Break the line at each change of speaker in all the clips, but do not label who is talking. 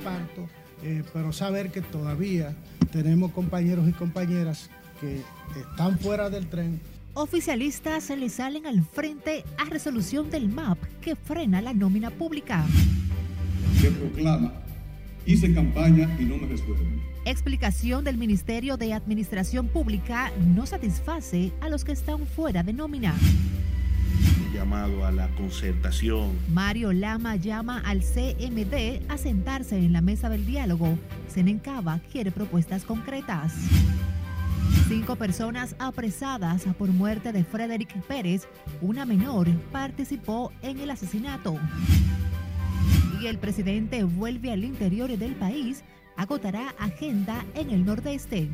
parto, eh, pero saber que todavía tenemos compañeros y compañeras que están fuera del tren.
Oficialistas se le salen al frente a resolución del MAP que frena la nómina pública.
Se proclama, hice campaña y no me resuelven.
Explicación del Ministerio de Administración Pública no satisface a los que están fuera de nómina.
Llamado a la concertación.
Mario Lama llama al CMD a sentarse en la mesa del diálogo. Senencaba quiere propuestas concretas. Cinco personas apresadas por muerte de Frederick Pérez, una menor, participó en el asesinato. Y el presidente vuelve al interior del país, agotará agenda en el nordeste.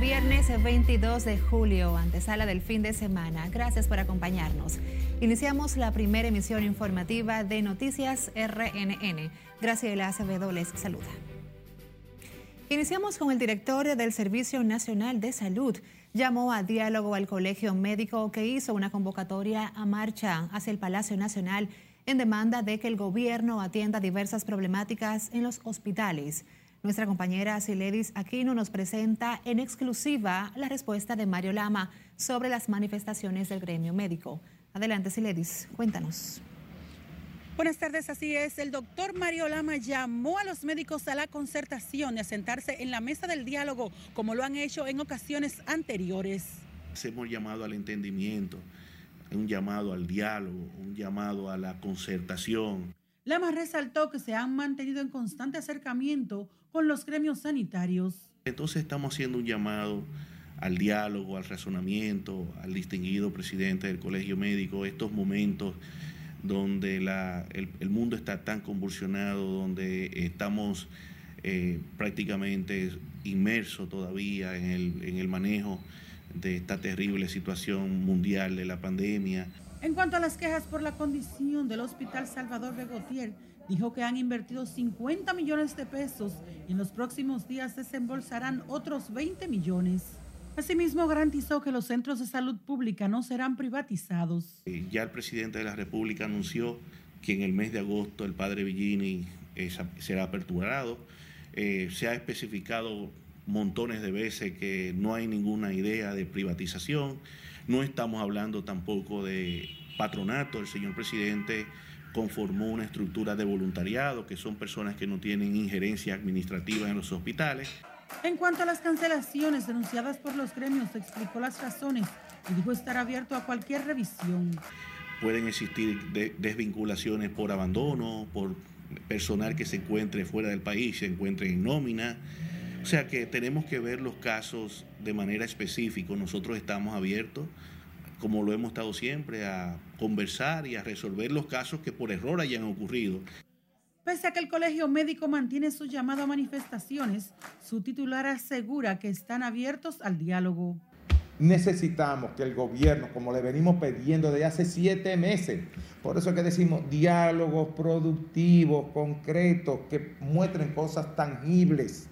Viernes 22 de julio, antesala del fin de semana. Gracias por acompañarnos. Iniciamos la primera emisión informativa de Noticias RNN. Graciela Acevedo les saluda. Iniciamos con el director del Servicio Nacional de Salud. Llamó a diálogo al Colegio Médico que hizo una convocatoria a marcha hacia el Palacio Nacional en demanda de que el gobierno atienda diversas problemáticas en los hospitales. Nuestra compañera Siledis Aquino nos presenta en exclusiva la respuesta de Mario Lama sobre las manifestaciones del gremio médico. Adelante, Siledis, cuéntanos.
Buenas tardes, así es. El doctor Mario Lama llamó a los médicos a la concertación y a sentarse en la mesa del diálogo, como lo han hecho en ocasiones anteriores.
Hemos llamado al entendimiento, un llamado al diálogo, un llamado a la concertación.
Lama resaltó que se han mantenido en constante acercamiento con los gremios sanitarios.
Entonces estamos haciendo un llamado al diálogo, al razonamiento, al distinguido presidente del Colegio Médico, estos momentos donde el, mundo está tan convulsionado, donde estamos eh, prácticamente inmersos todavía en el, en el manejo de esta terrible situación mundial de la pandemia.
En cuanto a las quejas por la condición del Hospital Salvador de Gautier, dijo que han invertido 50 millones de pesos y en los próximos días desembolsarán otros 20 millones. Asimismo, garantizó que los centros de salud pública no serán privatizados.
Eh, ya el presidente de la República anunció que en el mes de agosto el padre Villini eh, será aperturado. Eh, se ha especificado montones de veces que no hay ninguna idea de privatización. No estamos hablando tampoco de patronato. El señor presidente conformó una estructura de voluntariado, que son personas que no tienen injerencia administrativa en los hospitales.
En cuanto a las cancelaciones denunciadas por los gremios, explicó las razones y dijo estar abierto a cualquier revisión.
Pueden existir desvinculaciones por abandono, por personal que se encuentre fuera del país, se encuentre en nómina. O sea que tenemos que ver los casos de manera específica. Nosotros estamos abiertos como lo hemos estado siempre, a conversar y a resolver los casos que por error hayan ocurrido.
Pese a que el Colegio Médico mantiene su llamado a manifestaciones, su titular asegura que están abiertos al diálogo.
Necesitamos que el gobierno, como le venimos pidiendo desde hace siete meses, por eso es que decimos diálogos productivos, concretos, que muestren cosas tangibles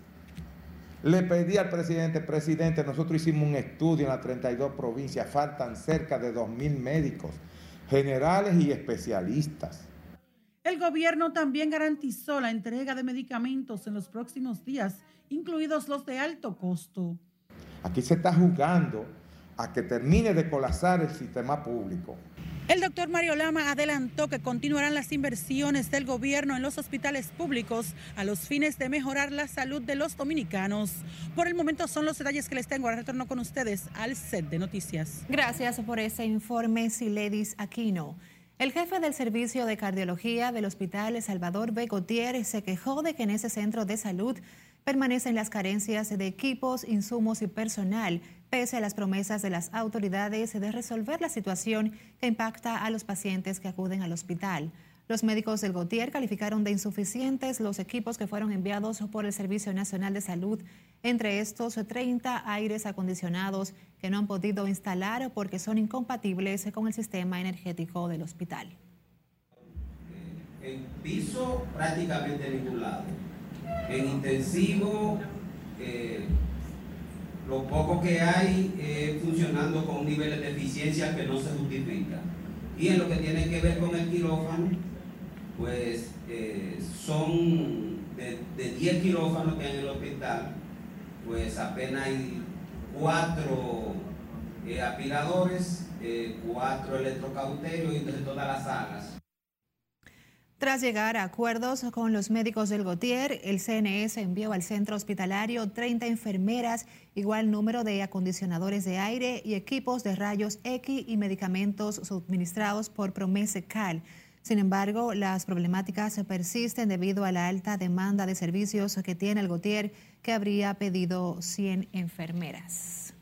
le pedí al presidente, presidente, nosotros hicimos un estudio en las 32 provincias, faltan cerca de 2.000 médicos, generales y especialistas.
El gobierno también garantizó la entrega de medicamentos en los próximos días, incluidos los de alto costo.
Aquí se está jugando a que termine de colapsar el sistema público.
El doctor Mario Lama adelantó que continuarán las inversiones del gobierno en los hospitales públicos a los fines de mejorar la salud de los dominicanos. Por el momento son los detalles que les tengo. Ahora retorno con ustedes al set de noticias.
Gracias por ese informe, Siledis Aquino. El jefe del servicio de cardiología del Hospital Salvador B. Gautier se quejó de que en ese centro de salud permanecen las carencias de equipos, insumos y personal pese a las promesas de las autoridades de resolver la situación que impacta a los pacientes que acuden al hospital. Los médicos del Gautier calificaron de insuficientes los equipos que fueron enviados por el Servicio Nacional de Salud, entre estos 30 aires acondicionados que no han podido instalar porque son incompatibles con el sistema energético del hospital.
En piso prácticamente. En intensivo eh, lo poco que hay eh, funcionando con niveles de eficiencia que no se justifica. Y en lo que tiene que ver con el quirófano, pues eh, son de, de 10 quirófanos que hay en el hospital, pues apenas hay cuatro eh, aspiradores, eh, cuatro electrocauterios y de todas las salas.
Tras llegar a acuerdos con los médicos del Gotier, el CNS envió al centro hospitalario 30 enfermeras, igual número de acondicionadores de aire y equipos de rayos X y medicamentos suministrados por Promesecal. Sin embargo, las problemáticas persisten debido a la alta demanda de servicios que tiene el Gotier, que habría pedido 100 enfermeras.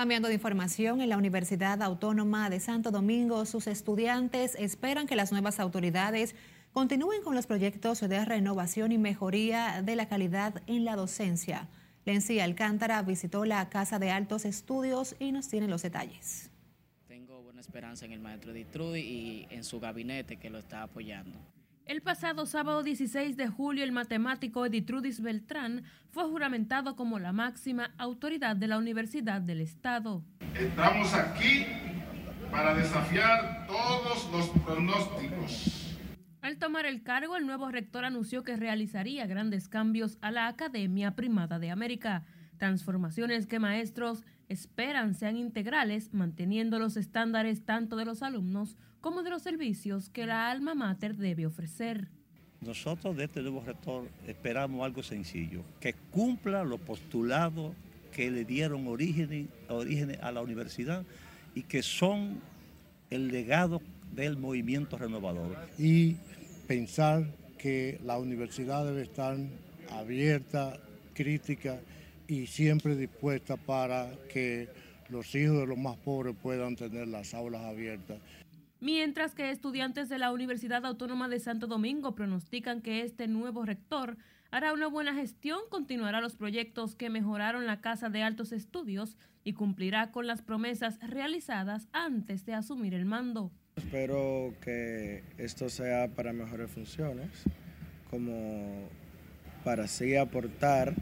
Cambiando de información, en la Universidad Autónoma de Santo Domingo, sus estudiantes esperan que las nuevas autoridades continúen con los proyectos de renovación y mejoría de la calidad en la docencia. Lency Alcántara visitó la Casa de Altos Estudios y nos tiene los detalles.
Tengo buena esperanza en el maestro Ditrudy y en su gabinete que lo está apoyando.
El pasado sábado 16 de julio, el matemático Editrudis Beltrán fue juramentado como la máxima autoridad de la Universidad del Estado.
Estamos aquí para desafiar todos los pronósticos.
Al tomar el cargo, el nuevo rector anunció que realizaría grandes cambios a la Academia Primada de América, transformaciones que maestros esperan sean integrales, manteniendo los estándares tanto de los alumnos como de los servicios que la alma mater debe ofrecer.
Nosotros de este nuevo rector esperamos algo sencillo, que cumpla los postulados que le dieron origen, origen a la universidad y que son el legado del movimiento renovador.
Y pensar que la universidad debe estar abierta, crítica y siempre dispuesta para que los hijos de los más pobres puedan tener las aulas abiertas
mientras que estudiantes de la Universidad Autónoma de Santo Domingo pronostican que este nuevo rector hará una buena gestión, continuará los proyectos que mejoraron la Casa de Altos Estudios y cumplirá con las promesas realizadas antes de asumir el mando.
Espero que esto sea para mejores funciones, como para así aportar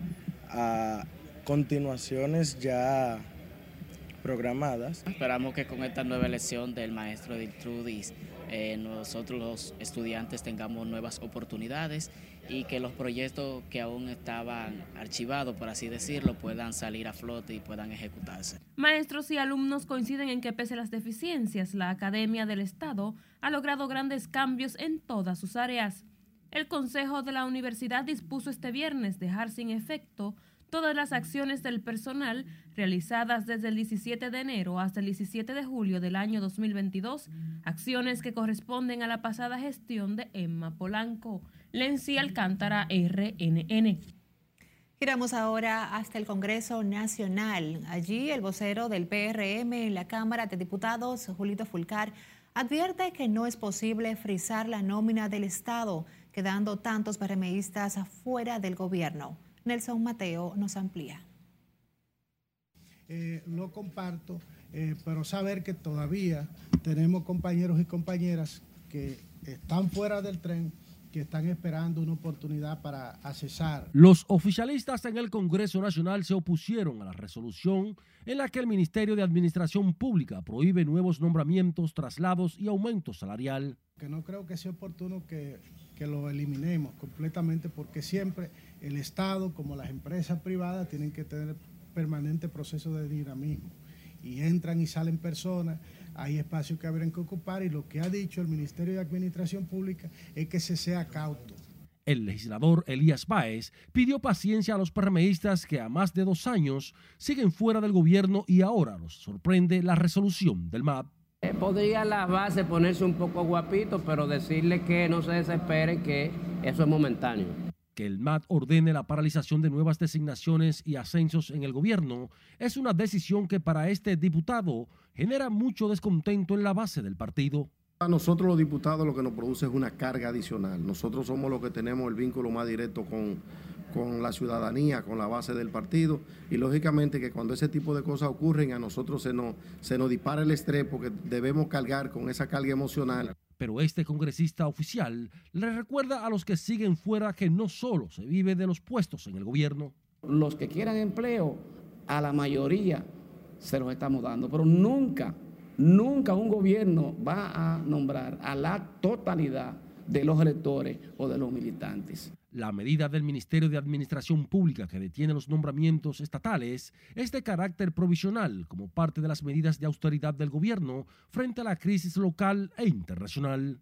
a continuaciones ya programadas.
Esperamos que con esta nueva elección del maestro Diltrudis eh, nosotros los estudiantes tengamos nuevas oportunidades y que los proyectos que aún estaban archivados, por así decirlo, puedan salir a flote y puedan ejecutarse.
Maestros y alumnos coinciden en que pese a las deficiencias, la Academia del Estado ha logrado grandes cambios en todas sus áreas. El Consejo de la Universidad dispuso este viernes dejar sin efecto todas las acciones del personal realizadas desde el 17 de enero hasta el 17 de julio del año 2022, acciones que corresponden a la pasada gestión de Emma Polanco. Lency Alcántara, RNN.
Giramos ahora hasta el Congreso Nacional. Allí el vocero del PRM en la Cámara de Diputados, Julito Fulcar, advierte que no es posible frizar la nómina del Estado, quedando tantos PRMistas fuera del gobierno. Nelson Mateo nos amplía.
Eh, lo comparto, eh, pero saber que todavía tenemos compañeros y compañeras que están fuera del tren, que están esperando una oportunidad para accesar.
Los oficialistas en el Congreso Nacional se opusieron a la resolución en la que el Ministerio de Administración Pública prohíbe nuevos nombramientos, traslados y aumento salarial.
Que no creo que sea oportuno que, que lo eliminemos completamente porque siempre el Estado como las empresas privadas tienen que tener permanente proceso de dinamismo y entran y salen personas, hay espacios que habrían que ocupar y lo que ha dicho el Ministerio de Administración Pública es que se sea cauto.
El legislador Elías Báez pidió paciencia a los PRMistas que a más de dos años siguen fuera del gobierno y ahora los sorprende la resolución del MAP.
Eh, podría la base ponerse un poco guapito, pero decirle que no se desespere, que eso es momentáneo
que el MAT ordene la paralización de nuevas designaciones y ascensos en el gobierno es una decisión que para este diputado genera mucho descontento en la base del partido.
A nosotros los diputados lo que nos produce es una carga adicional. Nosotros somos los que tenemos el vínculo más directo con, con la ciudadanía, con la base del partido y lógicamente que cuando ese tipo de cosas ocurren a nosotros se nos, se nos dispara el estrés porque debemos cargar con esa carga emocional.
Pero este congresista oficial le recuerda a los que siguen fuera que no solo se vive de los puestos en el gobierno.
Los que quieran empleo, a la mayoría se los estamos dando, pero nunca, nunca un gobierno va a nombrar a la totalidad de los electores o de los militantes.
La medida del Ministerio de Administración Pública que detiene los nombramientos estatales es de carácter provisional como parte de las medidas de austeridad del gobierno frente a la crisis local e internacional.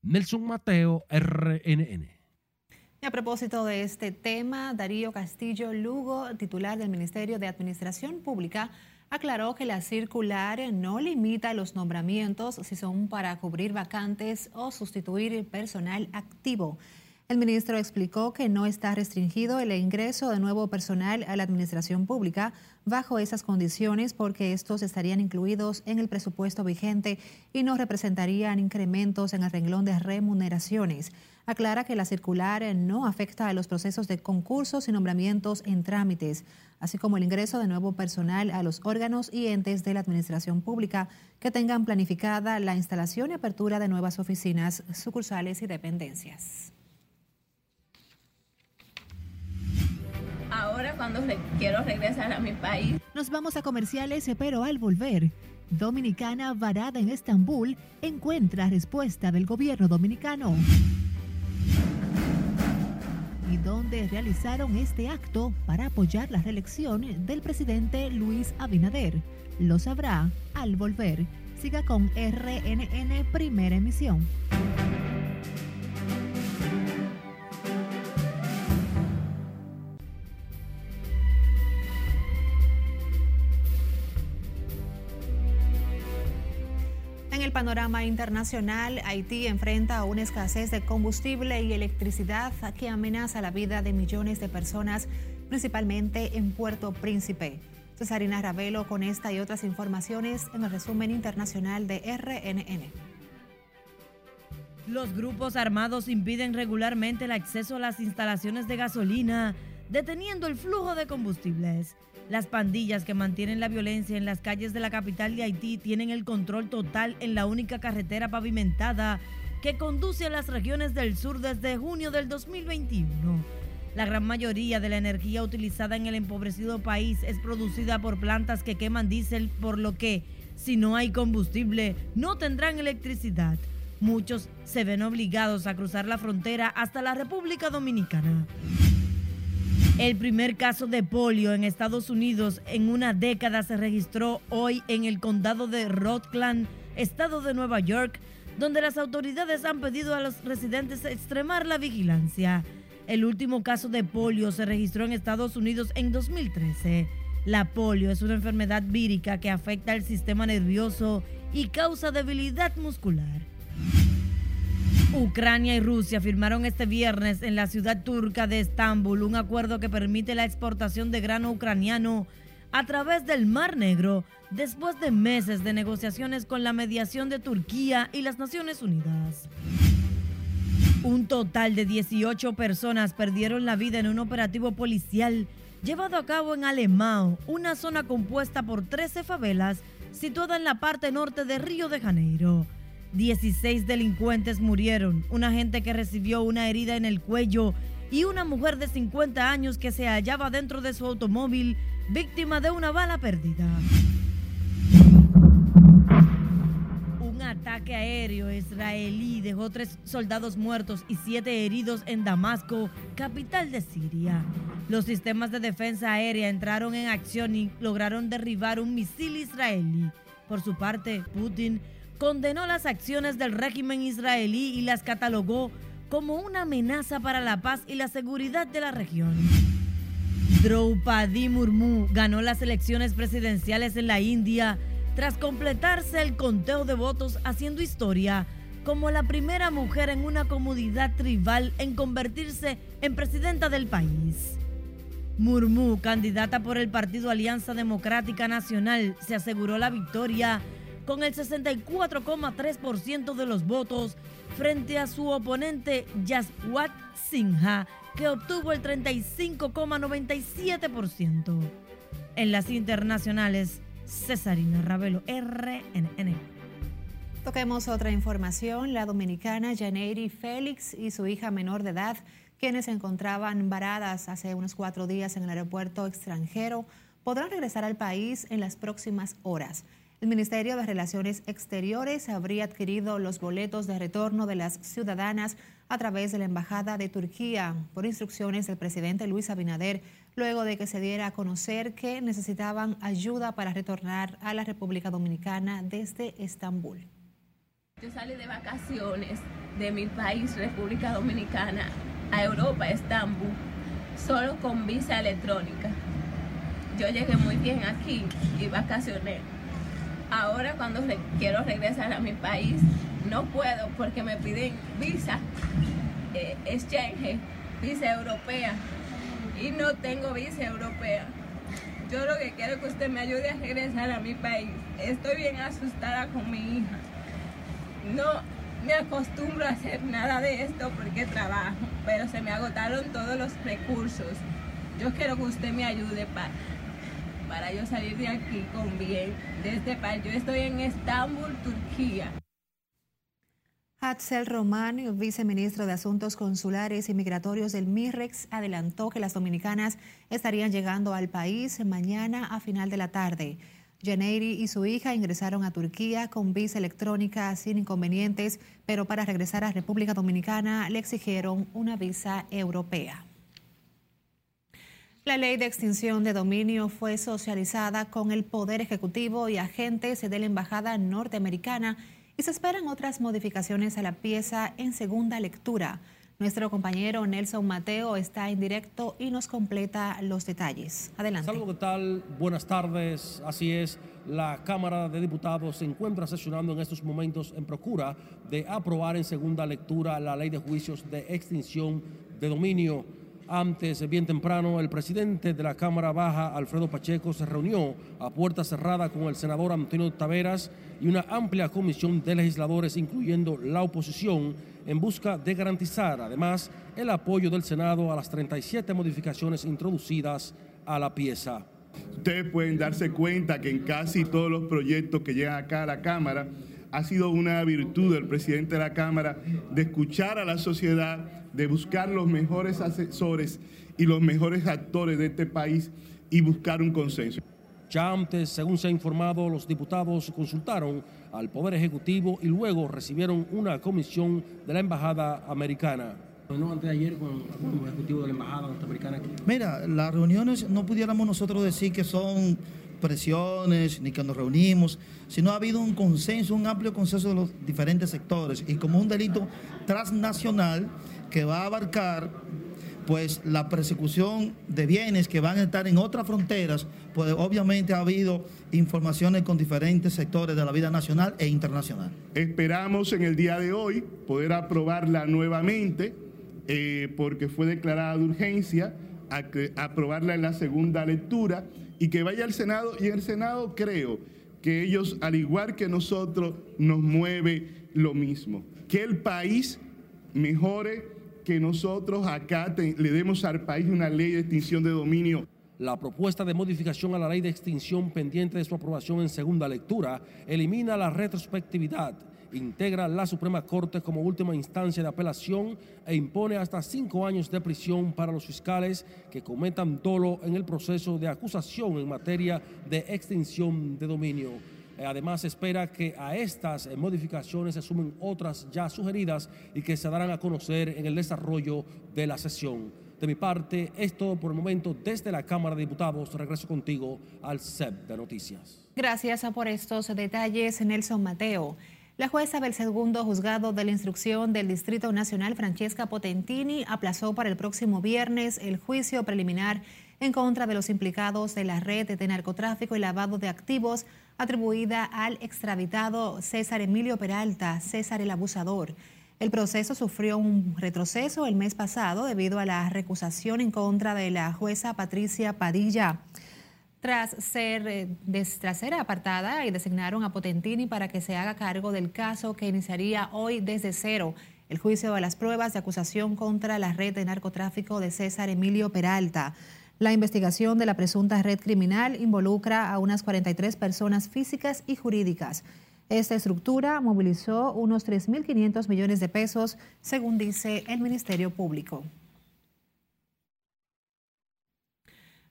Nelson Mateo, RNN.
A propósito de este tema, Darío Castillo Lugo, titular del Ministerio de Administración Pública, aclaró que la circular no limita los nombramientos si son para cubrir vacantes o sustituir personal activo. El ministro explicó que no está restringido el ingreso de nuevo personal a la administración pública bajo esas condiciones porque estos estarían incluidos en el presupuesto vigente y no representarían incrementos en el renglón de remuneraciones. Aclara que la circular no afecta a los procesos de concursos y nombramientos en trámites, así como el ingreso de nuevo personal a los órganos y entes de la administración pública que tengan planificada la instalación y apertura de nuevas oficinas, sucursales y dependencias.
Ahora cuando quiero regresar a mi país.
Nos vamos a comerciales, pero al volver, Dominicana varada en Estambul encuentra respuesta del gobierno dominicano. Y dónde realizaron este acto para apoyar la reelección del presidente Luis Abinader. Lo sabrá al volver. Siga con RNN Primera Emisión. Panorama internacional, Haití enfrenta una escasez de combustible y electricidad que amenaza la vida de millones de personas, principalmente en Puerto Príncipe. Cesarina Ravelo con esta y otras informaciones en el resumen internacional de RNN.
Los grupos armados impiden regularmente el acceso a las instalaciones de gasolina, deteniendo el flujo de combustibles. Las pandillas que mantienen la violencia en las calles de la capital de Haití tienen el control total en la única carretera pavimentada que conduce a las regiones del sur desde junio del 2021. La gran mayoría de la energía utilizada en el empobrecido país es producida por plantas que queman diésel, por lo que, si no hay combustible, no tendrán electricidad. Muchos se ven obligados a cruzar la frontera hasta la República Dominicana. El primer caso de polio en Estados Unidos en una década se registró hoy en el condado de Rockland, estado de Nueva York, donde las autoridades han pedido a los residentes extremar la vigilancia. El último caso de polio se registró en Estados Unidos en 2013. La polio es una enfermedad vírica que afecta el sistema nervioso y causa debilidad muscular. Ucrania y Rusia firmaron este viernes en la ciudad turca de Estambul un acuerdo que permite la exportación de grano ucraniano a través del Mar Negro después de meses de negociaciones con la mediación de Turquía y las Naciones Unidas. Un total de 18 personas perdieron la vida en un operativo policial llevado a cabo en Alemão, una zona compuesta por 13 favelas situada en la parte norte de Río de Janeiro. 16 delincuentes murieron, una gente que recibió una herida en el cuello y una mujer de 50 años que se hallaba dentro de su automóvil víctima de una bala perdida. Un ataque aéreo israelí dejó tres soldados muertos y siete heridos en Damasco, capital de Siria. Los sistemas de defensa aérea entraron en acción y lograron derribar un misil israelí. Por su parte, Putin condenó las acciones del régimen israelí y las catalogó como una amenaza para la paz y la seguridad de la región. Draupadi Murmu ganó las elecciones presidenciales en la India tras completarse el conteo de votos haciendo historia como la primera mujer en una comunidad tribal en convertirse en presidenta del país. Murmu, candidata por el partido Alianza Democrática Nacional, se aseguró la victoria con el 64,3% de los votos frente a su oponente Yaswat Sinha, que obtuvo el 35,97%. En las internacionales, Cesarina Ravelo, RNN.
Toquemos otra información. La dominicana Janeiri Félix y su hija menor de edad, quienes se encontraban varadas hace unos cuatro días en el aeropuerto extranjero, podrán regresar al país en las próximas horas. El Ministerio de Relaciones Exteriores habría adquirido los boletos de retorno de las ciudadanas a través de la Embajada de Turquía por instrucciones del presidente Luis Abinader, luego de que se diera a conocer que necesitaban ayuda para retornar a la República Dominicana desde Estambul.
Yo salí de vacaciones de mi país, República Dominicana, a Europa, Estambul, solo con visa electrónica. Yo llegué muy bien aquí y vacacioné ahora cuando quiero regresar a mi país no puedo porque me piden visa eh, exchange, visa europea y no tengo visa europea. Yo lo que quiero es que usted me ayude a regresar a mi país. Estoy bien asustada con mi hija. No me acostumbro a hacer nada de esto porque trabajo, pero se me agotaron todos los recursos. Yo quiero que usted me ayude para para yo salir de aquí con bien de este país. Yo estoy en Estambul, Turquía.
Hatzel Román, viceministro de Asuntos Consulares y Migratorios del MIREX, adelantó que las dominicanas estarían llegando al país mañana a final de la tarde. Janeiri y su hija ingresaron a Turquía con visa electrónica sin inconvenientes, pero para regresar a República Dominicana le exigieron una visa europea. La ley de extinción de dominio fue socializada con el Poder Ejecutivo y agentes de la Embajada norteamericana y se esperan otras modificaciones a la pieza en segunda lectura. Nuestro compañero Nelson Mateo está en directo y nos completa los detalles. Adelante.
Salvo, ¿qué tal? Buenas tardes. Así es, la Cámara de Diputados se encuentra sesionando en estos momentos en procura de aprobar en segunda lectura la ley de juicios de extinción de dominio. Antes, bien temprano, el presidente de la Cámara Baja, Alfredo Pacheco, se reunió a puerta cerrada con el senador Antonio Taveras y una amplia comisión de legisladores, incluyendo la oposición, en busca de garantizar, además, el apoyo del Senado a las 37 modificaciones introducidas a la pieza.
Ustedes pueden darse cuenta que en casi todos los proyectos que llegan acá a la Cámara, ha sido una virtud del presidente de la Cámara de escuchar a la sociedad de buscar los mejores asesores y los mejores actores de este país y buscar un consenso.
Ya antes, según se ha informado, los diputados consultaron al Poder Ejecutivo y luego recibieron una comisión de la Embajada Americana.
No, antes de ayer con el ejecutivo de la Embajada Norteamericana.
Mira, las reuniones no pudiéramos nosotros decir que son presiones ni que nos reunimos, sino ha habido un consenso, un amplio consenso de los diferentes sectores y como un delito transnacional que va a abarcar pues la persecución de bienes que van a estar en otras fronteras, pues obviamente ha habido informaciones con diferentes sectores de la vida nacional e internacional.
Esperamos en el día de hoy poder aprobarla nuevamente, eh, porque fue declarada de urgencia, aprobarla en la segunda lectura y que vaya al Senado. Y el Senado creo que ellos, al igual que nosotros, nos mueve lo mismo, que el país mejore que nosotros acá le demos al país una ley de extinción de dominio.
La propuesta de modificación a la ley de extinción pendiente de su aprobación en segunda lectura elimina la retrospectividad, integra la Suprema Corte como última instancia de apelación e impone hasta cinco años de prisión para los fiscales que cometan dolo en el proceso de acusación en materia de extinción de dominio. Además, espera que a estas modificaciones se sumen otras ya sugeridas y que se darán a conocer en el desarrollo de la sesión. De mi parte, es todo por el momento desde la Cámara de Diputados. Regreso contigo al CEP de Noticias.
Gracias por estos detalles, Nelson Mateo. La jueza del segundo juzgado de la instrucción del Distrito Nacional, Francesca Potentini, aplazó para el próximo viernes el juicio preliminar en contra de los implicados de la red de narcotráfico y lavado de activos atribuida al extraditado César Emilio Peralta, César el Abusador. El proceso sufrió un retroceso el mes pasado debido a la recusación en contra de la jueza Patricia Padilla. Tras ser, eh, tras ser apartada y designaron a Potentini para que se haga cargo del caso que iniciaría hoy desde cero el juicio de las pruebas de acusación contra la red de narcotráfico de César Emilio Peralta. La investigación de la presunta red criminal involucra a unas 43 personas físicas y jurídicas. Esta estructura movilizó unos 3.500 millones de pesos, según dice el Ministerio Público.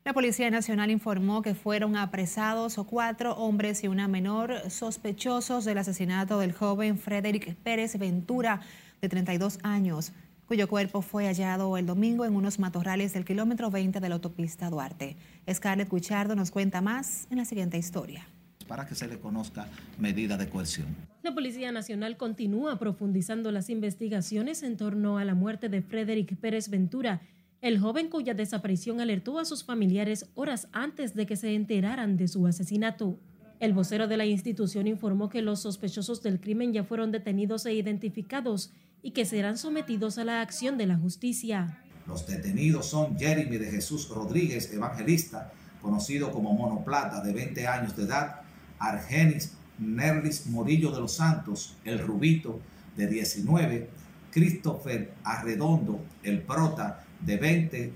La Policía Nacional informó que fueron apresados cuatro hombres y una menor sospechosos del asesinato del joven Frederick Pérez Ventura, de 32 años, cuyo cuerpo fue hallado el domingo en unos matorrales del kilómetro 20 de la autopista Duarte. Scarlett Cuchardo nos cuenta más en la siguiente historia
para que se le conozca medida de coerción.
La Policía Nacional continúa profundizando las investigaciones en torno a la muerte de Frederick Pérez Ventura, el joven cuya desaparición alertó a sus familiares horas antes de que se enteraran de su asesinato. El vocero de la institución informó que los sospechosos del crimen ya fueron detenidos e identificados y que serán sometidos a la acción de la justicia.
Los detenidos son Jeremy de Jesús Rodríguez, evangelista, conocido como Monoplata, de 20 años de edad, Argenis Nerlis Morillo de los Santos, el Rubito, de 19, Christopher Arredondo, el Prota, de 20,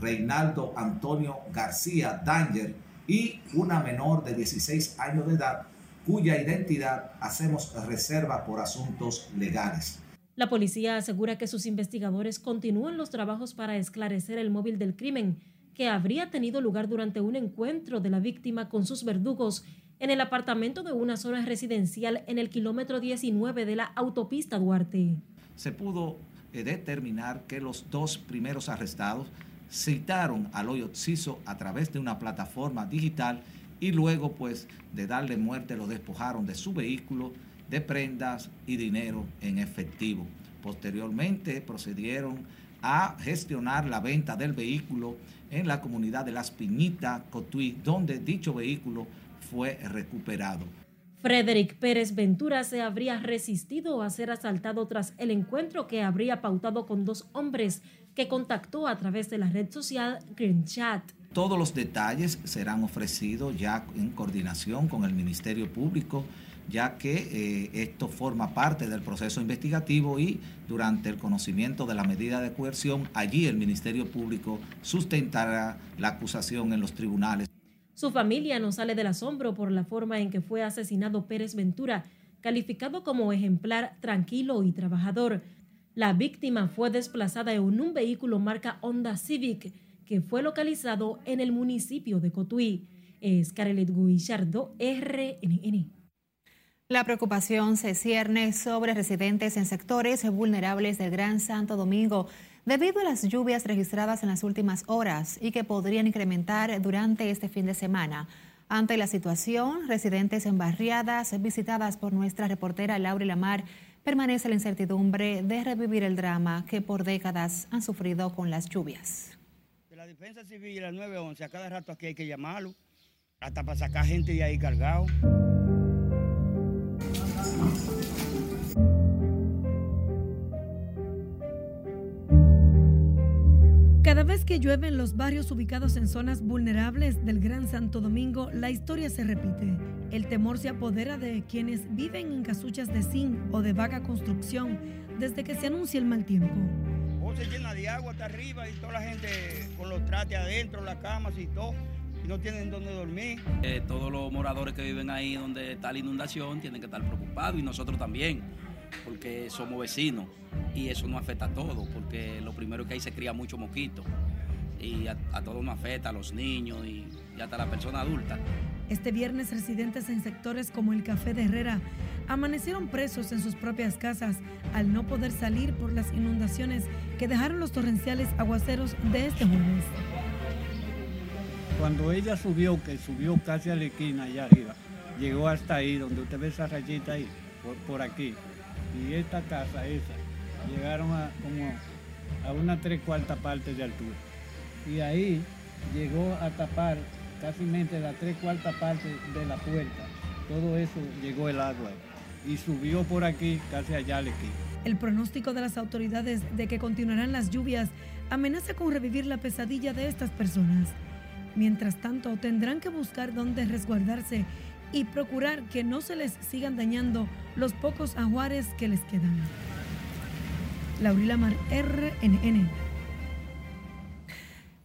Reinaldo Antonio García Danger y una menor de 16 años de edad cuya identidad hacemos reserva por asuntos legales.
La policía asegura que sus investigadores continúan los trabajos para esclarecer el móvil del crimen que habría tenido lugar durante un encuentro de la víctima con sus verdugos en el apartamento de una zona residencial en el kilómetro 19 de la autopista Duarte.
Se pudo determinar que los dos primeros arrestados citaron al hoyo Ciso a través de una plataforma digital y luego pues de darle muerte lo despojaron de su vehículo, de prendas y dinero en efectivo. Posteriormente procedieron a gestionar la venta del vehículo en la comunidad de Las Piñitas, Cotuí, donde dicho vehículo fue recuperado.
Frederick Pérez Ventura se habría resistido a ser asaltado tras el encuentro que habría pautado con dos hombres que contactó a través de la red social Green Chat.
Todos los detalles serán ofrecidos ya en coordinación con el Ministerio Público, ya que eh, esto forma parte del proceso investigativo y durante el conocimiento de la medida de coerción, allí el Ministerio Público sustentará la acusación en los tribunales.
Su familia no sale del asombro por la forma en que fue asesinado Pérez Ventura, calificado como ejemplar tranquilo y trabajador. La víctima fue desplazada en un vehículo marca Honda Civic que fue localizado en el municipio de Cotuí. Es Carelet Guillardo, RNN.
La preocupación se cierne sobre residentes en sectores vulnerables del Gran Santo Domingo debido a las lluvias registradas en las últimas horas y que podrían incrementar durante este fin de semana. Ante la situación, residentes en barriadas visitadas por nuestra reportera Laura Lamar permanece la incertidumbre de revivir el drama que por décadas han sufrido con las lluvias.
De la defensa civil al 911, a cada rato aquí hay que llamarlo, hasta para sacar gente de ahí cargado.
Vez que llueve en los barrios ubicados en zonas vulnerables del Gran Santo Domingo, la historia se repite. El temor se apodera de quienes viven en casuchas de zinc o de vaga construcción desde que se anuncia el mal tiempo.
O se llena de agua hasta arriba y toda la gente con los trates adentro, las camas y todo, y no tienen dónde dormir.
Eh, todos los moradores que viven ahí donde está la inundación tienen que estar preocupados y nosotros también porque somos vecinos y eso no afecta a todos, porque lo primero es que ahí se cría mucho mosquito y a, todos nos afecta, a los niños y, y hasta a la persona adulta.
Este viernes residentes en sectores como el Café de Herrera amanecieron presos en sus propias casas al no poder salir por las inundaciones que dejaron los torrenciales aguaceros de este jueves.
Cuando ella subió, que subió casi a la esquina allá arriba, llegó hasta ahí, donde usted ve esa rayita ahí, por, por aquí, y esta casa, esa, llegaron a como a una tres cuartas partes de altura. Y ahí llegó a tapar casi la tres cuartas partes de la puerta. Todo eso llegó el agua y subió por aquí casi allá al esquí.
El pronóstico de las autoridades de que continuarán las lluvias amenaza con revivir la pesadilla de estas personas. Mientras tanto, tendrán que buscar dónde resguardarse y procurar que no se les sigan dañando los pocos ajuares que les quedan. Laurila Mar, RNN.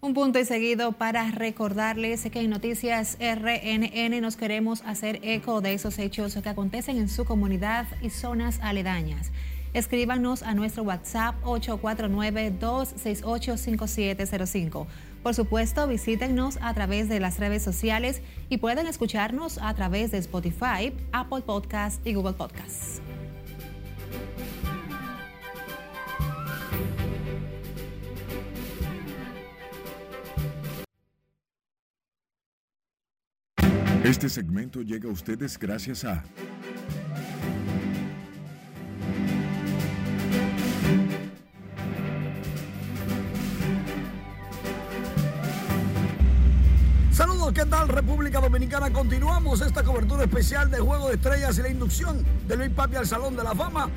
Un punto y seguido para recordarles que en Noticias RNN nos queremos hacer eco de esos hechos que acontecen en su comunidad y zonas aledañas. Escríbanos a nuestro WhatsApp 849-268-5705. Por supuesto, visítenos a través de las redes sociales y pueden escucharnos a través de Spotify, Apple Podcasts y Google Podcasts.
Este segmento llega a ustedes gracias a...
Saludos, ¿qué tal República Dominicana? Continuamos esta cobertura especial de Juego de Estrellas y la inducción de Luis Papi al Salón de la Fama.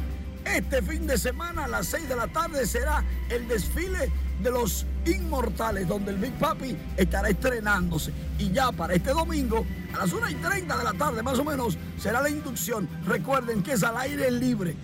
Este fin de semana a las 6 de la tarde será el desfile de los inmortales, donde el Big Papi estará estrenándose. Y ya para este domingo, a las 1 y 30 de la tarde más o menos, será la inducción. Recuerden que es al aire libre.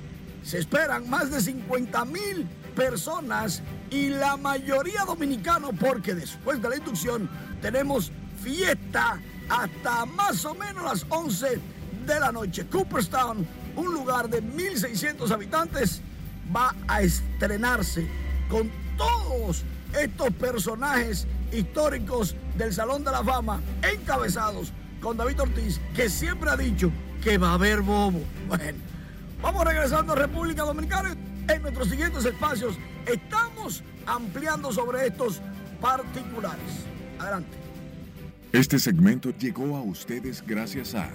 Se esperan más de 50 mil personas y la mayoría dominicanos, porque después de la inducción tenemos fiesta hasta más o menos las 11 de la noche. Cooperstown, un lugar de 1.600 habitantes, va a estrenarse con todos estos personajes históricos del Salón de la Fama, encabezados con David Ortiz, que siempre ha dicho que va a haber bobo. Bueno, vamos regresando a República Dominicana. En nuestros siguientes espacios estamos ampliando sobre estos particulares. Adelante.
Este segmento llegó a ustedes gracias a...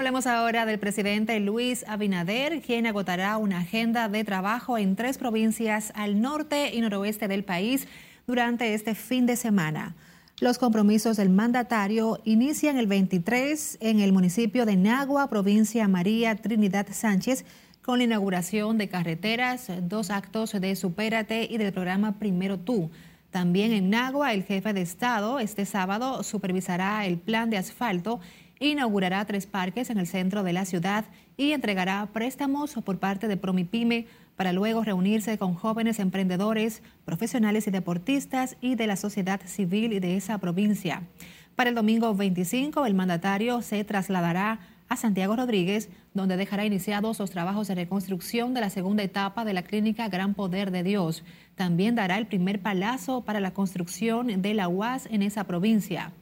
Hablemos ahora del presidente Luis Abinader, quien agotará una agenda de trabajo en tres provincias al norte y noroeste del país durante este fin de semana. Los compromisos del mandatario inician el 23 en el municipio de Nagua, provincia María Trinidad Sánchez, con la inauguración de carreteras, dos actos de Supérate y del programa Primero Tú. También en Nagua, el jefe de Estado este sábado supervisará el plan de asfalto inaugurará tres parques en el centro de la ciudad y entregará préstamos por parte de Promipyme para luego reunirse con jóvenes emprendedores, profesionales y deportistas y de la sociedad civil de esa provincia. Para el domingo 25, el mandatario se trasladará a Santiago Rodríguez, donde dejará iniciados los trabajos de reconstrucción de la segunda etapa de la clínica Gran Poder de Dios. También dará el primer palazo para la construcción de la UAS en esa provincia.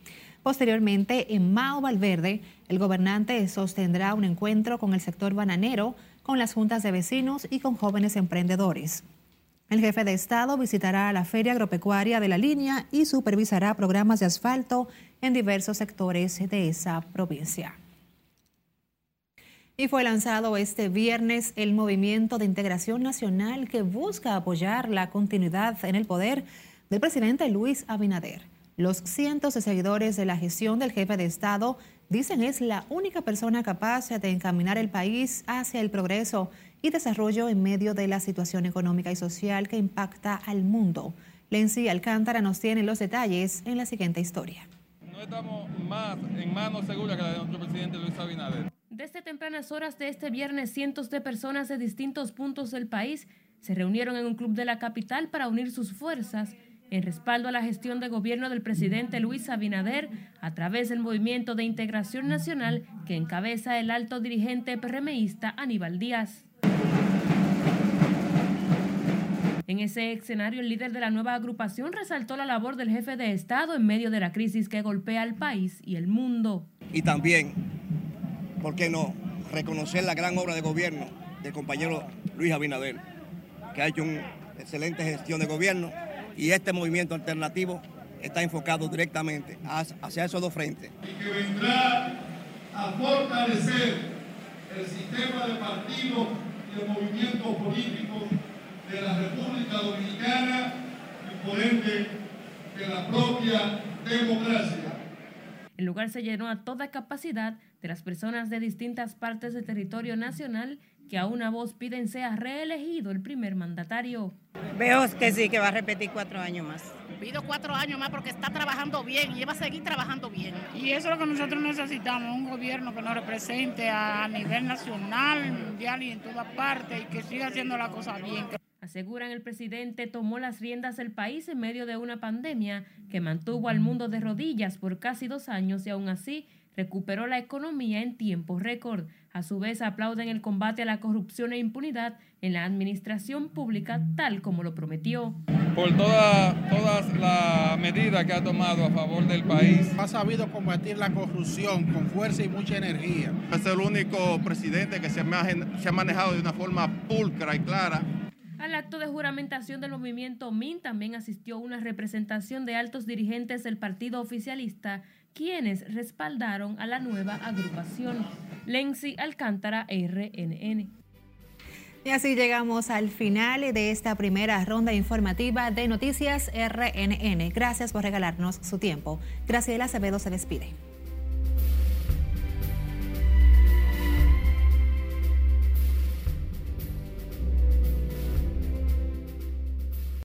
Posteriormente, en Mao Valverde, el gobernante sostendrá un encuentro con el sector bananero, con las juntas de vecinos y con jóvenes emprendedores. El jefe de Estado visitará la Feria Agropecuaria de la Línea y supervisará programas de asfalto en diversos sectores de esa provincia. Y fue lanzado este viernes el Movimiento de Integración Nacional que busca apoyar la continuidad en el poder del presidente Luis Abinader. Los cientos de seguidores de la gestión del jefe de Estado dicen es la única persona capaz de encaminar el país hacia el progreso y desarrollo en medio de la situación económica y social que impacta al mundo. Lenzi Alcántara nos tiene los detalles en la siguiente historia.
No estamos más en manos seguras que la de nuestro presidente Luis Abinader.
Desde tempranas horas de este viernes, cientos de personas de distintos puntos del país se reunieron en un club de la capital para unir sus fuerzas en respaldo a la gestión de gobierno del presidente Luis Abinader a través del Movimiento de Integración Nacional que encabeza el alto dirigente PRMista Aníbal Díaz. En ese escenario, el líder de la nueva agrupación resaltó la labor del jefe de Estado en medio de la crisis que golpea al país y el mundo.
Y también, ¿por qué no?, reconocer la gran obra de gobierno del compañero Luis Abinader, que ha hecho una excelente gestión de gobierno y este movimiento alternativo está enfocado directamente hacia esos dos frentes.
Y que vendrá a fortalecer el sistema de partidos y de movimientos políticos de la República Dominicana y por ende de la propia democracia.
El lugar se llenó a toda capacidad de las personas de distintas partes del territorio nacional que a una voz piden sea reelegido el primer mandatario.
Veo que sí, que va a repetir cuatro años más.
pido cuatro años más porque está trabajando bien y va a seguir trabajando bien.
Y eso es lo que nosotros necesitamos, un gobierno que nos represente a nivel nacional, mundial y en todas partes y que siga haciendo la cosa bien.
Aseguran el presidente tomó las riendas del país en medio de una pandemia que mantuvo al mundo de rodillas por casi dos años y aún así recuperó la economía en tiempo récord. A su vez aplauden el combate a la corrupción e impunidad en la administración pública tal como lo prometió.
Por toda, todas las medidas que ha tomado a favor del país.
Ha sabido combatir la corrupción con fuerza y mucha energía.
Es el único presidente que se ha, se ha manejado de una forma pulcra y clara
al acto de juramentación del movimiento MIN también asistió una representación de altos dirigentes del partido oficialista, quienes respaldaron a la nueva agrupación. Lenzi Alcántara, RNN.
Y así llegamos al final de esta primera ronda informativa de Noticias RNN. Gracias por regalarnos su tiempo. Graciela Acevedo se despide.